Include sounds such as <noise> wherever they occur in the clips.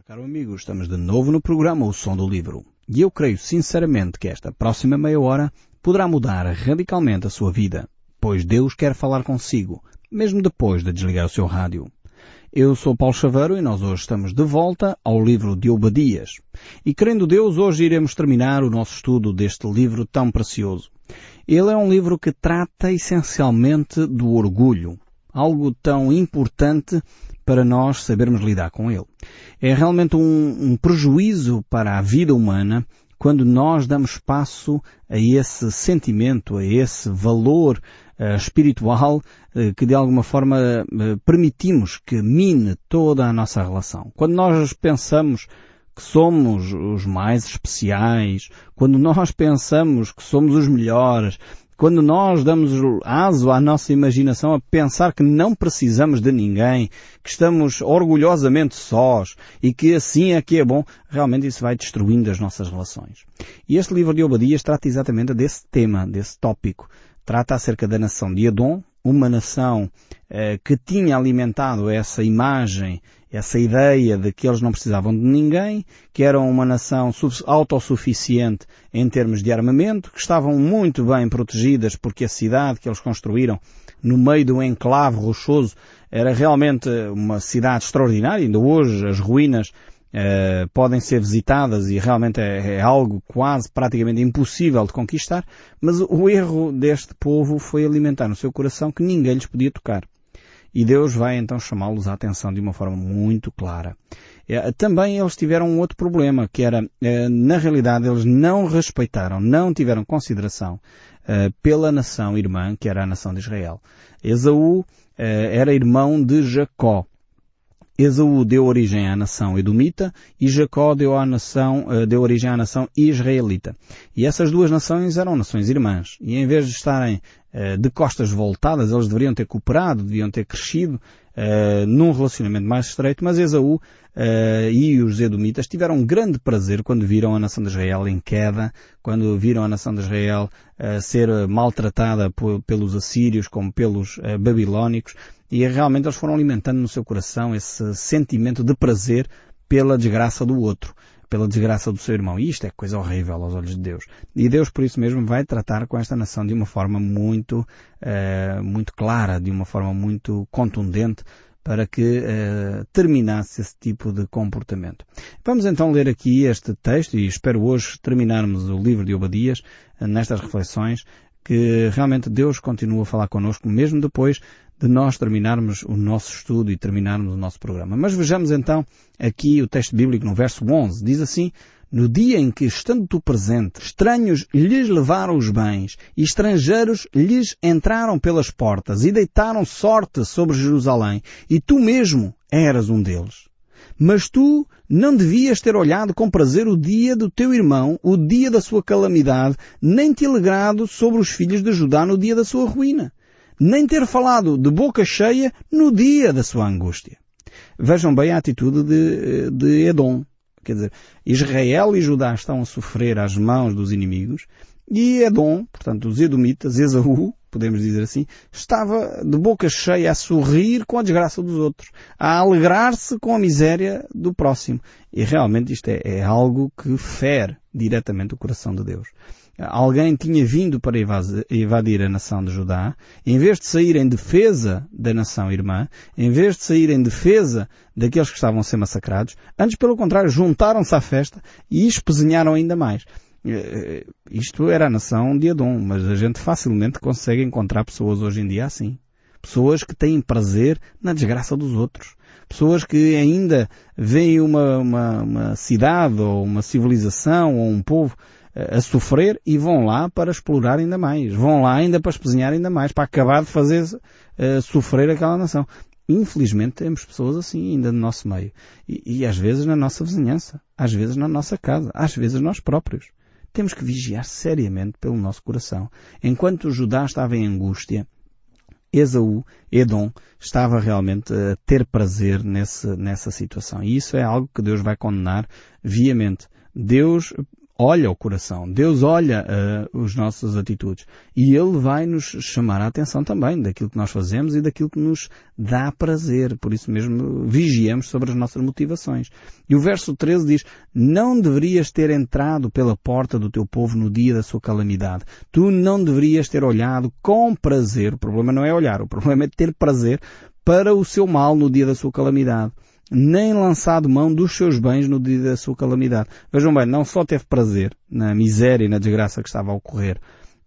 Olá, caro amigo, estamos de novo no programa O Som do Livro. E eu creio sinceramente que esta próxima meia hora poderá mudar radicalmente a sua vida, pois Deus quer falar consigo, mesmo depois de desligar o seu rádio. Eu sou Paulo Chaveiro e nós hoje estamos de volta ao livro de Obadias. E querendo Deus, hoje iremos terminar o nosso estudo deste livro tão precioso. Ele é um livro que trata essencialmente do orgulho, algo tão importante para nós sabermos lidar com ele. É realmente um, um prejuízo para a vida humana quando nós damos espaço a esse sentimento, a esse valor uh, espiritual uh, que de alguma forma uh, permitimos que mine toda a nossa relação. Quando nós pensamos que somos os mais especiais, quando nós pensamos que somos os melhores, quando nós damos aso à nossa imaginação a pensar que não precisamos de ninguém, que estamos orgulhosamente sós e que assim é que é bom, realmente isso vai destruindo as nossas relações. E este livro de Obadias trata exatamente desse tema, desse tópico. Trata acerca da nação de Edom, uma nação eh, que tinha alimentado essa imagem essa ideia de que eles não precisavam de ninguém, que eram uma nação autossuficiente em termos de armamento, que estavam muito bem protegidas porque a cidade que eles construíram no meio de um enclave rochoso era realmente uma cidade extraordinária. Ainda hoje as ruínas Uh, podem ser visitadas e realmente é, é, algo quase praticamente impossível de conquistar, mas o erro deste povo foi alimentar no seu coração que ninguém lhes podia tocar. E Deus vai então chamá-los à atenção de uma forma muito clara. É, também eles tiveram um outro problema, que era, é, na realidade, eles não respeitaram, não tiveram consideração é, pela nação irmã, que era a nação de Israel. Esaú era irmão de Jacó. Esaú deu origem à nação edomita e Jacó deu, à nação, deu origem à nação israelita. E essas duas nações eram nações irmãs. E em vez de estarem eh, de costas voltadas, eles deveriam ter cooperado, deviam ter crescido uh, num relacionamento mais estreito, mas Esaú e os Edomitas tiveram grande prazer quando viram a nação de Israel em queda, quando viram a nação de Israel ser maltratada pelos assírios como pelos babilónicos, e realmente eles foram alimentando no seu coração esse sentimento de prazer pela desgraça do outro pela desgraça do seu irmão. E isto é coisa horrível aos olhos de Deus. E Deus, por isso mesmo, vai tratar com esta nação de uma forma muito, uh, muito clara, de uma forma muito contundente, para que uh, terminasse esse tipo de comportamento. Vamos então ler aqui este texto e espero hoje terminarmos o livro de Obadias uh, nestas reflexões que realmente Deus continua a falar connosco mesmo depois de nós terminarmos o nosso estudo e terminarmos o nosso programa. Mas vejamos então aqui o texto bíblico no verso 11. Diz assim, no dia em que, estando tu presente, estranhos lhes levaram os bens e estrangeiros lhes entraram pelas portas e deitaram sorte sobre Jerusalém e tu mesmo eras um deles. Mas tu não devias ter olhado com prazer o dia do teu irmão, o dia da sua calamidade, nem te alegrado sobre os filhos de Judá no dia da sua ruína nem ter falado de boca cheia no dia da sua angústia. Vejam bem a atitude de, de Edom. Quer dizer, Israel e Judá estão a sofrer às mãos dos inimigos e Edom, portanto os Edomitas, Esaú, podemos dizer assim, estava de boca cheia a sorrir com a desgraça dos outros, a alegrar-se com a miséria do próximo. E realmente isto é, é algo que fere diretamente o coração de Deus alguém tinha vindo para invadir a nação de Judá, em vez de sair em defesa da nação irmã, em vez de sair em defesa daqueles que estavam a ser massacrados, antes pelo contrário, juntaram-se à festa e espezinharam ainda mais. Eh, isto era a nação de Edom, mas a gente facilmente consegue encontrar pessoas hoje em dia assim. Pessoas que têm prazer na desgraça dos outros. Pessoas que ainda veem uma, uma, uma cidade ou uma civilização ou um povo a sofrer e vão lá para explorar ainda mais. Vão lá ainda para espezinhar ainda mais, para acabar de fazer uh, sofrer aquela nação. Infelizmente temos pessoas assim ainda no nosso meio. E, e às vezes na nossa vizinhança, às vezes na nossa casa, às vezes nós próprios. Temos que vigiar seriamente pelo nosso coração. Enquanto Judá estava em angústia, Esaú, Edom, estava realmente a ter prazer nesse, nessa situação. E isso é algo que Deus vai condenar viamente. Deus olha o coração, Deus olha uh, as nossas atitudes e Ele vai nos chamar a atenção também daquilo que nós fazemos e daquilo que nos dá prazer. Por isso mesmo vigiamos sobre as nossas motivações. E o verso 13 diz, não deverias ter entrado pela porta do teu povo no dia da sua calamidade. Tu não deverias ter olhado com prazer. O problema não é olhar, o problema é ter prazer para o seu mal no dia da sua calamidade nem lançado mão dos seus bens no dia da sua calamidade. Vejam bem, não só teve prazer na miséria e na desgraça que estava a ocorrer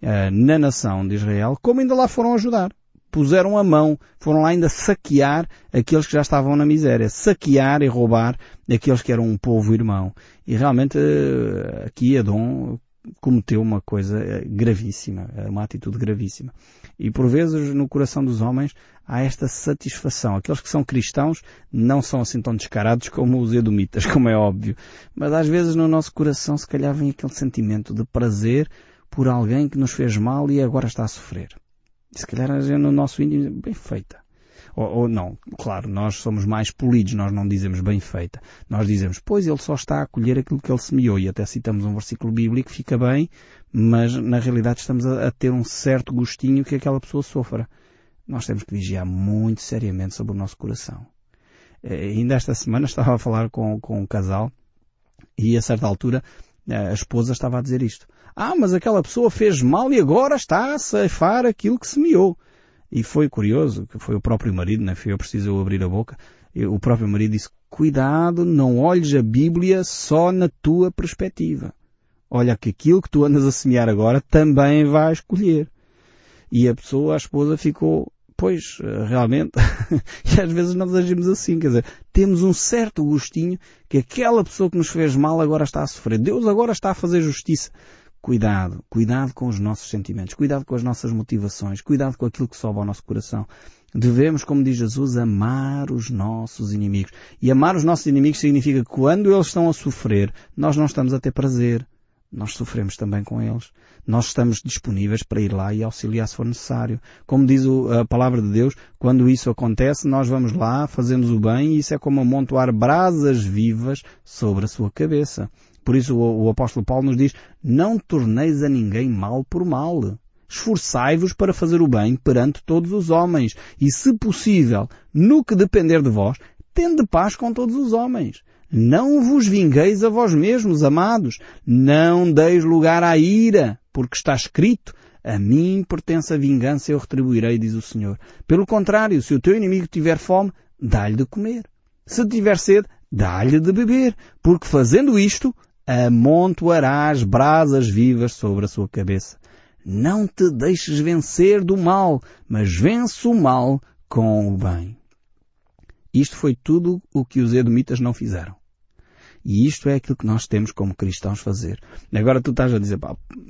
uh, na nação de Israel, como ainda lá foram ajudar. Puseram a mão, foram lá ainda saquear aqueles que já estavam na miséria, saquear e roubar aqueles que eram um povo irmão. E realmente uh, aqui Adão cometeu uma coisa eh, gravíssima, uma atitude gravíssima. E por vezes no coração dos homens há esta satisfação. Aqueles que são cristãos não são assim tão descarados como os edomitas, <laughs> como é óbvio. Mas às vezes no nosso coração se calhar vem aquele sentimento de prazer por alguém que nos fez mal e agora está a sofrer. E se calhar no nosso íntimo, bem feita. Ou, ou, não, claro, nós somos mais polidos, nós não dizemos bem feita. Nós dizemos, pois ele só está a colher aquilo que ele semeou e até citamos um versículo bíblico fica bem, mas na realidade estamos a, a ter um certo gostinho que aquela pessoa sofra. Nós temos que vigiar muito seriamente sobre o nosso coração. Eh, ainda esta semana <laughs> estava a falar com, com um casal e a certa altura eh, a esposa estava a dizer isto. Ah, mas aquela pessoa fez mal e agora está a ceifar aquilo que semeou. E foi curioso, que foi o próprio marido, né? Foi eu preciso abrir a boca. E o próprio marido disse, cuidado, não olhes a Bíblia só na tua perspectiva. Olha que aquilo que tu andas a semear agora também vais colher. E a pessoa, a esposa, ficou, pois, realmente, <laughs> e às vezes nós agimos assim, quer dizer, temos um certo gostinho que aquela pessoa que nos fez mal agora está a sofrer. Deus agora está a fazer justiça. Cuidado, cuidado com os nossos sentimentos, cuidado com as nossas motivações, cuidado com aquilo que sobe ao nosso coração. Devemos, como diz Jesus, amar os nossos inimigos. E amar os nossos inimigos significa que quando eles estão a sofrer, nós não estamos a ter prazer. Nós sofremos também com eles. Nós estamos disponíveis para ir lá e auxiliar se for necessário. Como diz a palavra de Deus, quando isso acontece, nós vamos lá, fazemos o bem e isso é como amontoar brasas vivas sobre a sua cabeça. Por isso o, o apóstolo Paulo nos diz, não torneis a ninguém mal por mal. Esforçai-vos para fazer o bem perante todos os homens e, se possível, no que depender de vós, tende paz com todos os homens. Não vos vingueis a vós mesmos, amados. Não deis lugar à ira, porque está escrito, a mim pertence a vingança, eu retribuirei, diz o Senhor. Pelo contrário, se o teu inimigo tiver fome, dá-lhe de comer. Se tiver sede, dá-lhe de beber, porque fazendo isto, amontoarás brasas vivas sobre a sua cabeça. Não te deixes vencer do mal, mas vence o mal com o bem. Isto foi tudo o que os edomitas não fizeram. E isto é aquilo que nós temos como cristãos fazer. Agora tu estás a dizer,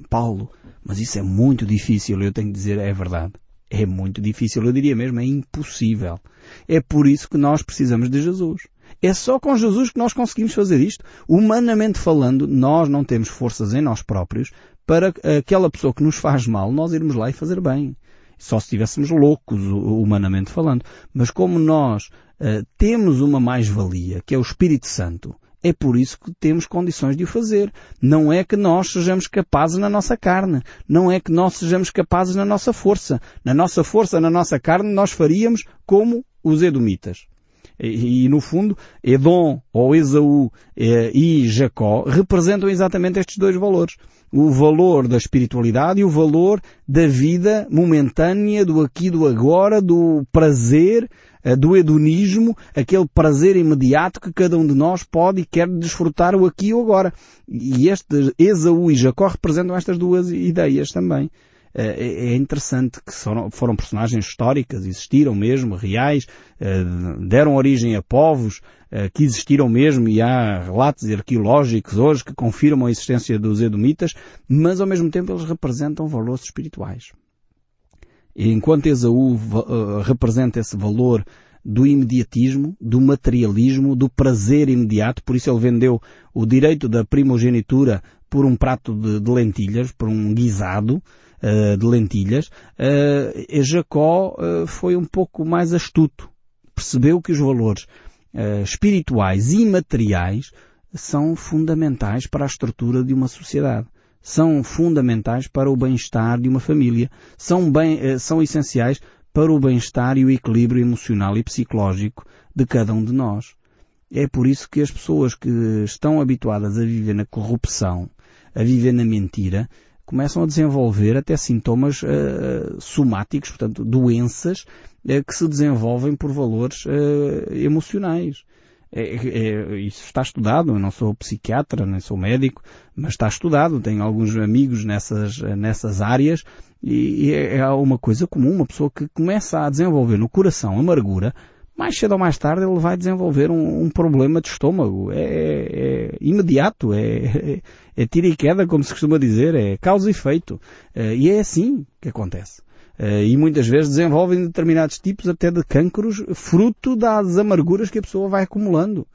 Paulo, mas isso é muito difícil. Eu tenho que dizer, é verdade. É muito difícil. Eu diria mesmo, é impossível. É por isso que nós precisamos de Jesus. É só com Jesus que nós conseguimos fazer isto. Humanamente falando, nós não temos forças em nós próprios para aquela pessoa que nos faz mal, nós irmos lá e fazer bem. Só se estivéssemos loucos, humanamente falando. Mas como nós uh, temos uma mais-valia, que é o Espírito Santo, é por isso que temos condições de o fazer. Não é que nós sejamos capazes na nossa carne. Não é que nós sejamos capazes na nossa força. Na nossa força, na nossa carne, nós faríamos como os edomitas. E, e, no fundo, Edom ou Esaú eh, e Jacó representam exatamente estes dois valores. O valor da espiritualidade e o valor da vida momentânea, do aqui, do agora, do prazer, do hedonismo, aquele prazer imediato que cada um de nós pode e quer desfrutar o aqui e o agora. E este Esaú e Jacó representam estas duas ideias também. Eh, é, é interessante que foram, personagens históricas, existiram mesmo, reais, deram origem a povos que existiram mesmo e há relatos arqueológicos hoje que confirmam a existência dos Edomitas, mas ao mesmo tempo eles representam valores espirituais. E enquanto Esaú representa esse valor do imediatismo, do materialismo, do prazer imediato, por isso ele vendeu o direito da primogenitura por um prato de, de lentilhas, por um guisado, uh, de lentilhas, uh, Jacó uh, foi um pouco mais astuto. Percebeu que os valores espirituais e materiais são fundamentais para a estrutura de uma sociedade. São fundamentais para o bem-estar de uma família. São, bem, eh, são essenciais para o bem-estar e o equilíbrio emocional e psicológico de cada um de nós. É por isso que as pessoas que estão habituadas a viver na corrupção, a viver na mentira, começam a desenvolver até sintomas uh, somáticos, portanto, doenças uh, que se desenvolvem por valores uh, emocionais. É, é, isso está estudado, eu não sou psiquiatra, nem sou médico, mas está estudado, tenho alguns amigos nessas, nessas áreas e, e é, é uma coisa comum, uma pessoa que começa a desenvolver no coração amargura, mais cedo ou mais tarde ele vai desenvolver um, um problema de estômago. É, é, é imediato, é, é, é, tira e queda, como se costuma dizer, é causa e efeito. E é assim que acontece. Uh, e muitas vezes desenvolvem determinados tipos até de cancros fruto das amarguras que a pessoa vai acumulando.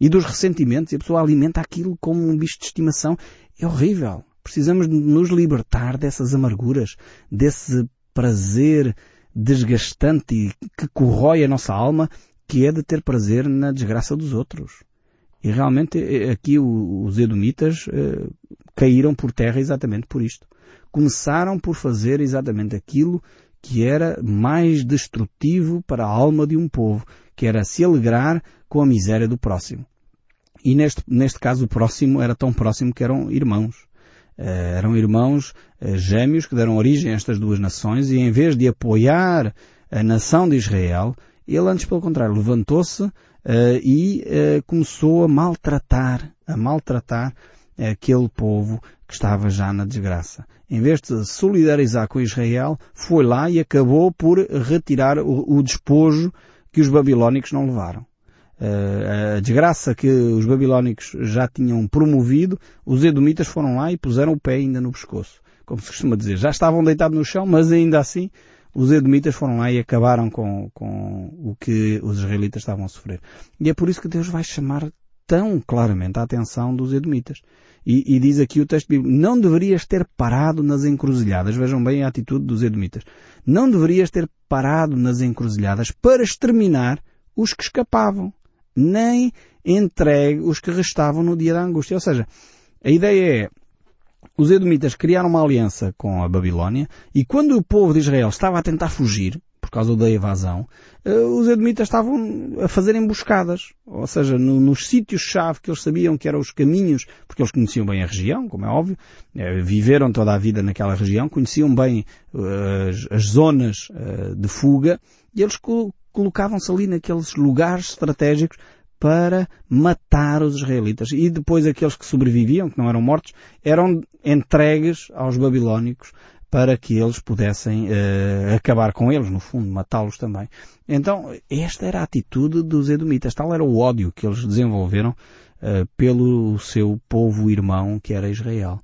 E dos ressentimentos, e a pessoa alimenta aquilo como um bicho de estimação. É horrível. Precisamos nos libertar dessas amarguras, desse prazer desgastante que corrói a nossa alma, que é de ter prazer na desgraça dos outros. E realmente eh, aqui os edomitas eh, caíram por terra exatamente por isto. Começaram por fazer exatamente aquilo que era mais destrutivo para a alma de um povo, que era se alegrar com a miséria do próximo. E neste, neste caso o próximo era tão próximo que eram irmãos. Eh, eram irmãos eh, gêmeos que deram origem a estas duas nações e em vez de apoiar a nação de Israel, ele antes pelo contrário levantou-se uh, e uh, começou a maltratar, a maltratar aquele povo que estava já na desgraça. Em vez de solidarizar com Israel, foi lá e acabou por retirar o, o despojo que os babilónicos não levaram. Uh, a desgraça que os babilónicos já tinham promovido, os edomitas foram lá e puseram o pé ainda no pescoço. Como se costuma dizer, já estavam deitados no chão, mas ainda assim os edomitas foram lá e acabaram com, com o que os israelitas estavam a sofrer. E é por isso que Deus vai chamar tão claramente a atenção dos edomitas. E, e, diz aqui o texto bíblico, não deverias ter parado nas encruzilhadas, vejam bem a atitude dos edomitas, não deverias ter parado nas encruzilhadas para exterminar os que escapavam nem entregue os que restavam no dia da angústia. Ou seja, a ideia é, os edomitas criaram uma aliança com a Babilónia e quando o povo de Israel estava a tentar fugir, causa da evasão, eh, os edomitas estavam a fazer emboscadas. Ou seja, no, nos sítios-chave que eles sabiam que eram os caminhos, porque eles conheciam bem a região, como é óbvio, eh, viveram toda a vida naquela região, conheciam bem uh, as, as, zonas de fuga, e eles colocavam-se ali naqueles lugares estratégicos para matar os israelitas. E depois aqueles que sobreviviam, que não eram mortos, eram entregues aos babilónicos para que eles pudessem uh, acabar com eles, no fundo, matá-los também. Então, esta era a atitude dos edomitas. Tal era o ódio que eles desenvolveram uh, pelo seu povo irmão, que era Israel.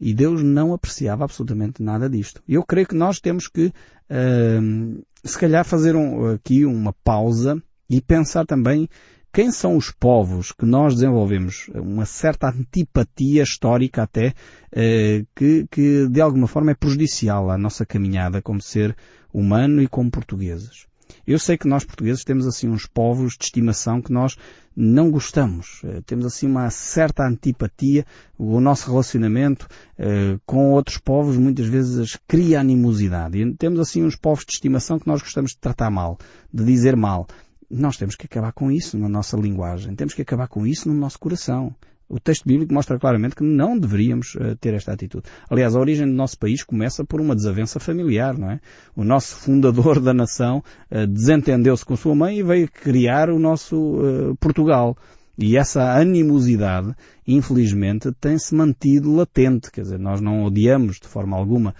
E Deus não apreciava absolutamente nada disto. Eu creio que nós temos que, uh, se calhar, fazer um, aqui uma pausa e pensar também quem são os povos que nós desenvolvemos uma certa antipatia histórica até, uh, que, que de alguma forma é prejudicial à nossa caminhada como ser humano e como portugueses. Eu sei que nós portugueses temos assim uns povos de estimação que nós não gostamos. Eh, temos assim uma certa antipatia. O nosso relacionamento eh, com outros povos muitas vezes cria animosidade. E temos assim uns povos de estimação que nós gostamos de tratar mal, de dizer mal. Nós temos que acabar com isso na nossa linguagem. Temos que acabar com isso no nosso coração. O texto bíblico mostra claramente que não deveríamos uh, ter esta atitude. Aliás, a origem do nosso país começa por uma desavença familiar, não é? O nosso fundador da nação uh, desentendeu-se com sua mãe e veio criar o nosso uh, Portugal. E essa animosidade, infelizmente, tem-se mantido latente. Quer dizer, nós não odiamos de forma alguma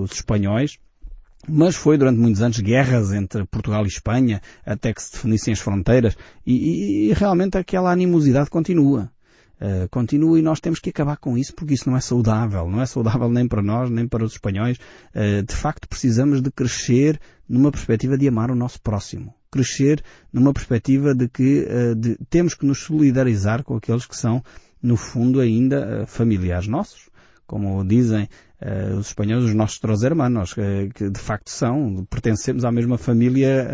os espanhóis, mas foi durante muitos anos guerras entre Portugal e Espanha, até que se definissem as fronteiras, e, e, e realmente aquela animosidade continua. Uh, continua e nós temos que acabar com isso porque isso não é saudável. Não é saudável nem para nós, nem para os espanhóis. Uh, de facto, precisamos de crescer numa perspectiva de amar o nosso próximo. Crescer numa perspectiva de que uh, de, temos que nos solidarizar com aqueles que são, no fundo, ainda familiares nossos. Como dizem os espanhóis, os nossos três hermanos, que de facto são, pertencemos à mesma família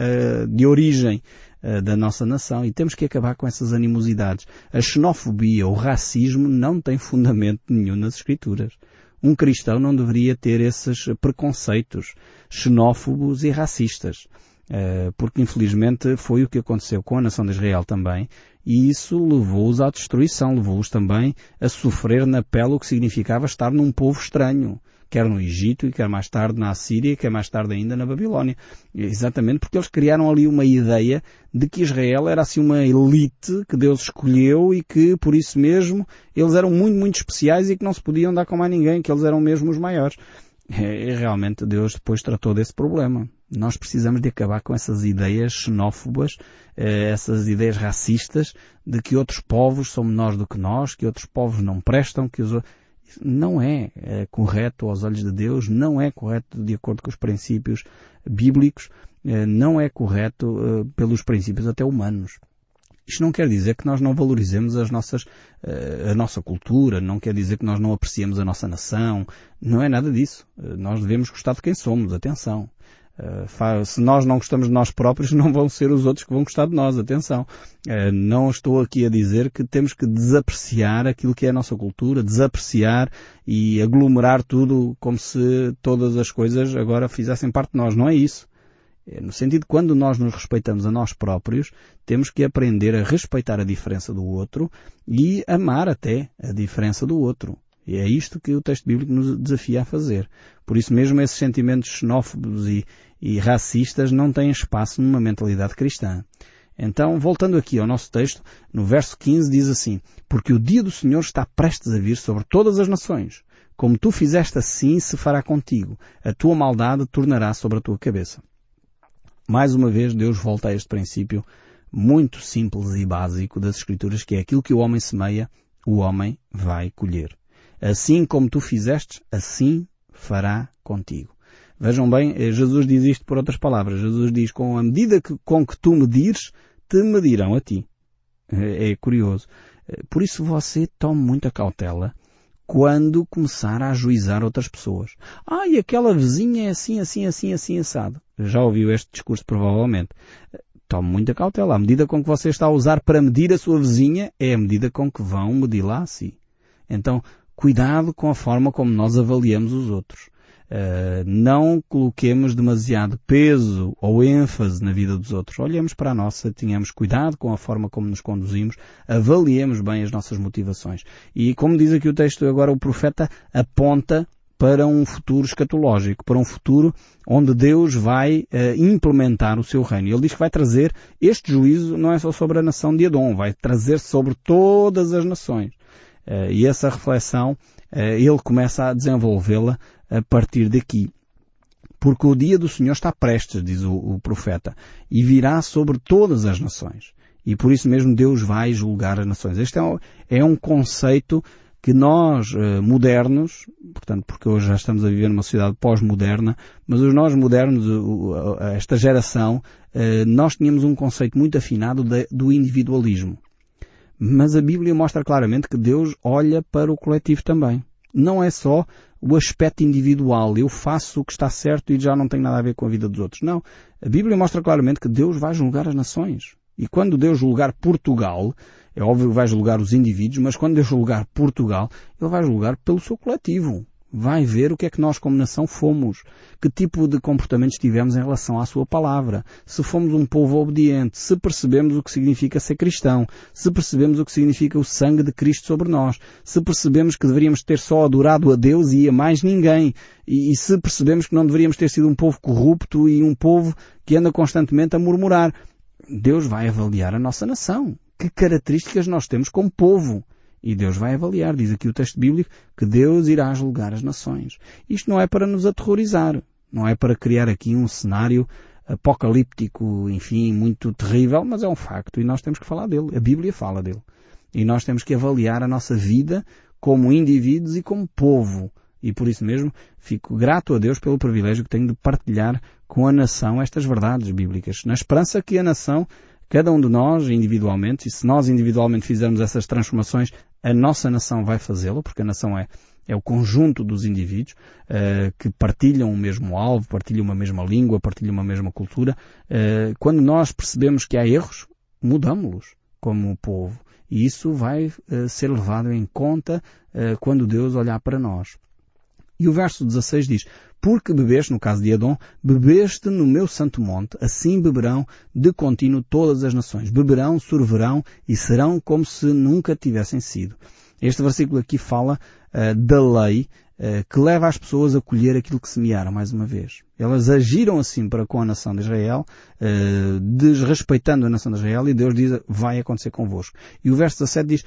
de origem. uh, da nossa nação e temos que acabar com essas animosidades. A xenofobia, o racismo não tem fundamento nenhum nas Escrituras. Um cristão não deveria ter esses preconceitos xenófobos e racistas. Uh, porque infelizmente foi o que aconteceu com a nação de Israel também, e isso levou-os à destruição, levou-os também a sofrer na pele o que significava estar num povo estranho, quer no Egito e quer mais tarde na Assíria e quer mais tarde ainda na Babilónia. Exatamente porque eles criaram ali uma ideia de que Israel era assim uma elite que Deus escolheu e que por isso mesmo eles eram muito, muito especiais e que não se podiam dar com mais ninguém, que eles eram mesmo os maiores. <laughs> E realmente Deus depois tratou desse problema. Nós precisamos de acabar com essas ideias xenófobas, eh, essas ideias racistas de que outros povos são menores do que nós, que outros povos não prestam, que os não é, é correto aos olhos de Deus, não é correto de acordo com os princípios bíblicos, eh, não é correto eh, pelos princípios até humanos. Isto não quer dizer que nós não valorizemos as nossas, a nossa cultura, não quer dizer que nós não apreciemos a nossa nação, não é nada disso. Nós devemos gostar de quem somos, atenção. Uh, se nós não gostamos de nós próprios, <laughs> não vão ser os outros que vão gostar de nós. Atenção. Uh, não estou aqui a dizer que temos que desapreciar aquilo que é a nossa cultura, desapreciar e aglomerar tudo como se todas as coisas agora fizessem parte de nós. Não é isso. É no sentido quando nós nos respeitamos a nós próprios, temos que aprender a respeitar a diferença do outro e amar até a diferença do outro. E é isto que o texto bíblico nos desafia a fazer. Por isso mesmo esses sentimentos xenófobos e, e racistas não têm espaço numa mentalidade cristã. Então, voltando aqui ao nosso texto, no verso 15 diz assim, Porque o dia do Senhor está prestes a vir sobre todas as nações. Como tu fizeste assim, se fará contigo. A tua maldade tornará sobre a tua cabeça. Mais uma vez, Deus volta a este princípio muito simples e básico das Escrituras, que é aquilo que o homem semeia, o homem vai colher. Assim como tu fizeste, assim fará contigo. Vejam bem, eh, Jesus diz isto por outras palavras. Jesus diz, com a medida que, com que tu medires, te medirão a ti. É, é curioso. Eh, por isso você tome muita cautela quando começar a ajuizar outras pessoas. Ah, e aquela vizinha é assim, assim, assim, assim, assado. Já ouviu este discurso provavelmente. Tome muita cautela. A medida com que você está a usar para medir a sua vizinha é a medida com que vão medir-la a si. Então, cuidado com a forma como nós avaliamos os outros. Uh, não coloquemos demasiado peso ou ênfase na vida dos outros. Olhemos para a nossa, tenhamos cuidado com a forma como nos conduzimos, avaliemos bem as nossas motivações. E como diz aqui o texto, agora o profeta aponta para um futuro escatológico, para um futuro onde Deus vai uh, implementar o seu reino. Ele diz que vai trazer este juízo não é só sobre a nação de Edom, vai trazer sobre todas as nações. Uh, e essa reflexão, ele começa a desenvolvê-la a partir daqui. Porque o dia do Senhor está prestes, diz o, o profeta, e virá sobre todas as nações. E por isso mesmo Deus vai julgar as nações. Este é um, é um conceito que nós, modernos, portanto, porque hoje já estamos a viver numa sociedade pós-moderna, mas os nós modernos, esta geração, nós tínhamos um conceito muito afinado do individualismo. Mas a Bíblia mostra claramente que Deus olha para o coletivo também. Não é só o aspecto individual, eu faço o que está certo e já não tem nada a ver com a vida dos outros. Não. A Bíblia mostra claramente que Deus vai julgar as nações. E quando Deus julgar Portugal, é óbvio que vai julgar os indivíduos, mas quando Deus julgar Portugal, Ele vai julgar pelo seu coletivo vai ver o que é que nós como nação fomos, que tipo de comportamentos tivemos em relação à sua palavra, se fomos um povo obediente, se percebemos o que significa ser cristão, se percebemos o que significa o sangue de Cristo sobre nós, se percebemos que deveríamos ter só adorado a Deus e a mais ninguém, e, e se percebemos que não deveríamos ter sido um povo corrupto e um povo que anda constantemente a murmurar. Deus vai avaliar a nossa nação. Que características nós temos como povo? E Deus vai avaliar, diz aqui o texto bíblico, que Deus irá julgar as nações. Isto não é para nos aterrorizar, não é para criar aqui um cenário apocalíptico, enfim, muito terrível, mas é um facto e nós temos que falar dele. A Bíblia fala dele. E nós temos que avaliar a nossa vida como indivíduos e como povo. E por isso mesmo fico grato a Deus pelo privilégio que tenho de partilhar com a nação estas verdades bíblicas, na esperança que a nação Cada um de nós, individualmente, e se nós individualmente fizermos essas transformações, a nossa nação vai fazê-lo, porque a nação é, é o conjunto dos indivíduos uh, que partilham o mesmo alvo, partilham uma mesma língua, partilham uma mesma cultura. Uh, quando nós percebemos que há erros, mudamos-los como povo. E isso vai uh, ser levado em conta quando Deus olhar para nós. E o verso 16 diz, porque bebeste, no caso de Adão, bebeste no meu santo monte, assim beberão de contínuo todas as nações. Beberão, sorverão e serão como se nunca tivessem sido. Este versículo aqui fala uh, da lei uh, que leva as pessoas a colher aquilo que semearam, mais uma vez. Elas agiram assim para com a nação de Israel, uh, desrespeitando a nação de Israel, e Deus diz, vai acontecer convosco. E o verso 17 diz,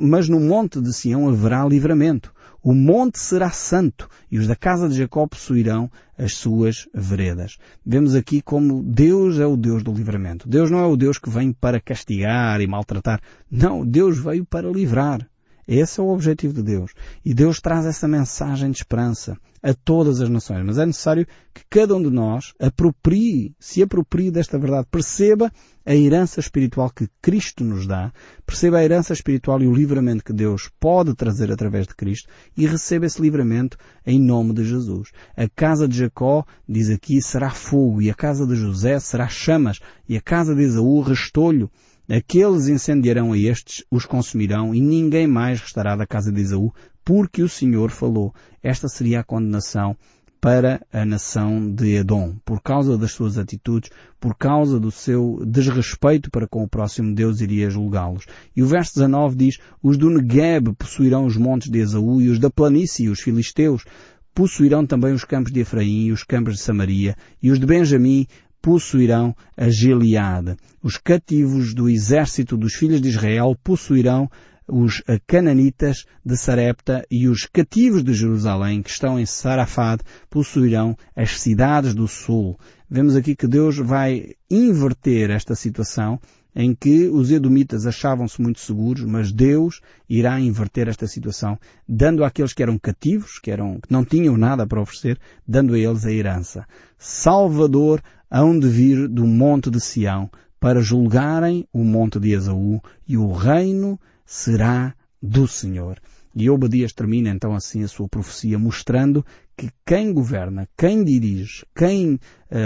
mas no monte de Sião haverá livramento. O monte será santo e os da casa de Jacó possuirão as suas veredas. Vemos aqui como Deus é o Deus do livramento. Deus não é o Deus que vem para castigar e maltratar. Não, Deus veio para livrar. Esse é o objetivo de Deus. E Deus traz essa mensagem de esperança a todas as nações. Mas é necessário que cada um de nós aproprie, se aproprie desta verdade, perceba a herança espiritual que Cristo nos dá, perceba a herança espiritual e o livramento que Deus pode trazer através de Cristo e receba esse livramento em nome de Jesus. A casa de Jacó, diz aqui, será fogo e a casa de José será chamas e a casa de Esaú restolho. Aqueles incendiarão a estes, os consumirão, e ninguém mais restará da casa de Esaú, porque o Senhor falou. Esta seria a condenação para a nação de Edom, por causa das suas atitudes, por causa do seu desrespeito para com o próximo Deus iria julgá-los. E o verso 19 diz, os do Negueb possuirão os montes de Esaú e os da planície, os filisteus, possuirão também os campos de Efraim e os campos de Samaria, e os de Benjamim possuirão a Gileade. Os cativos do exército dos filhos de Israel possuirão os cananitas de Sarepta e os cativos de Jerusalém que estão em Sarafad possuirão as cidades do sul. Vemos aqui que Deus vai inverter esta situação em que os edomitas achavam-se muito seguros, mas Deus irá inverter esta situação, dando àqueles que eram cativos, que, eram, que não tinham nada para oferecer, dando a eles a herança. Salvador hão de vir do monte de Sião para julgarem o monte de Esaú e o reino será do Senhor. E Obadias termina então assim a sua profecia mostrando que quem governa, quem dirige, quem uh,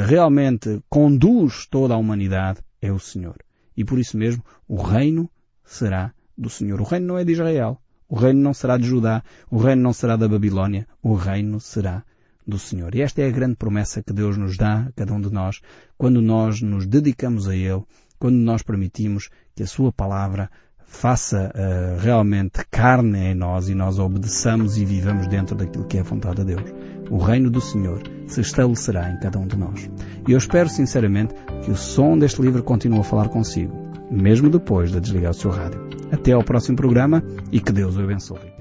realmente conduz toda a humanidade é o Senhor. E por isso mesmo o reino será do Senhor. O reino não é de Israel. O reino não será de Judá. O reino não será da Babilónia. O reino será do Senhor. E esta é a grande promessa que Deus nos dá, a cada um de nós, quando nós nos dedicamos a Ele, quando nós permitimos que a Sua palavra faça uh, realmente carne em nós e nós obedeçamos e vivamos dentro daquilo que é a vontade de Deus. O reino do Senhor se estabelecerá em cada um de nós. E eu espero sinceramente que o som deste livro continue a falar consigo, mesmo depois de desligar o seu rádio. Até ao próximo programa e que Deus o abençoe.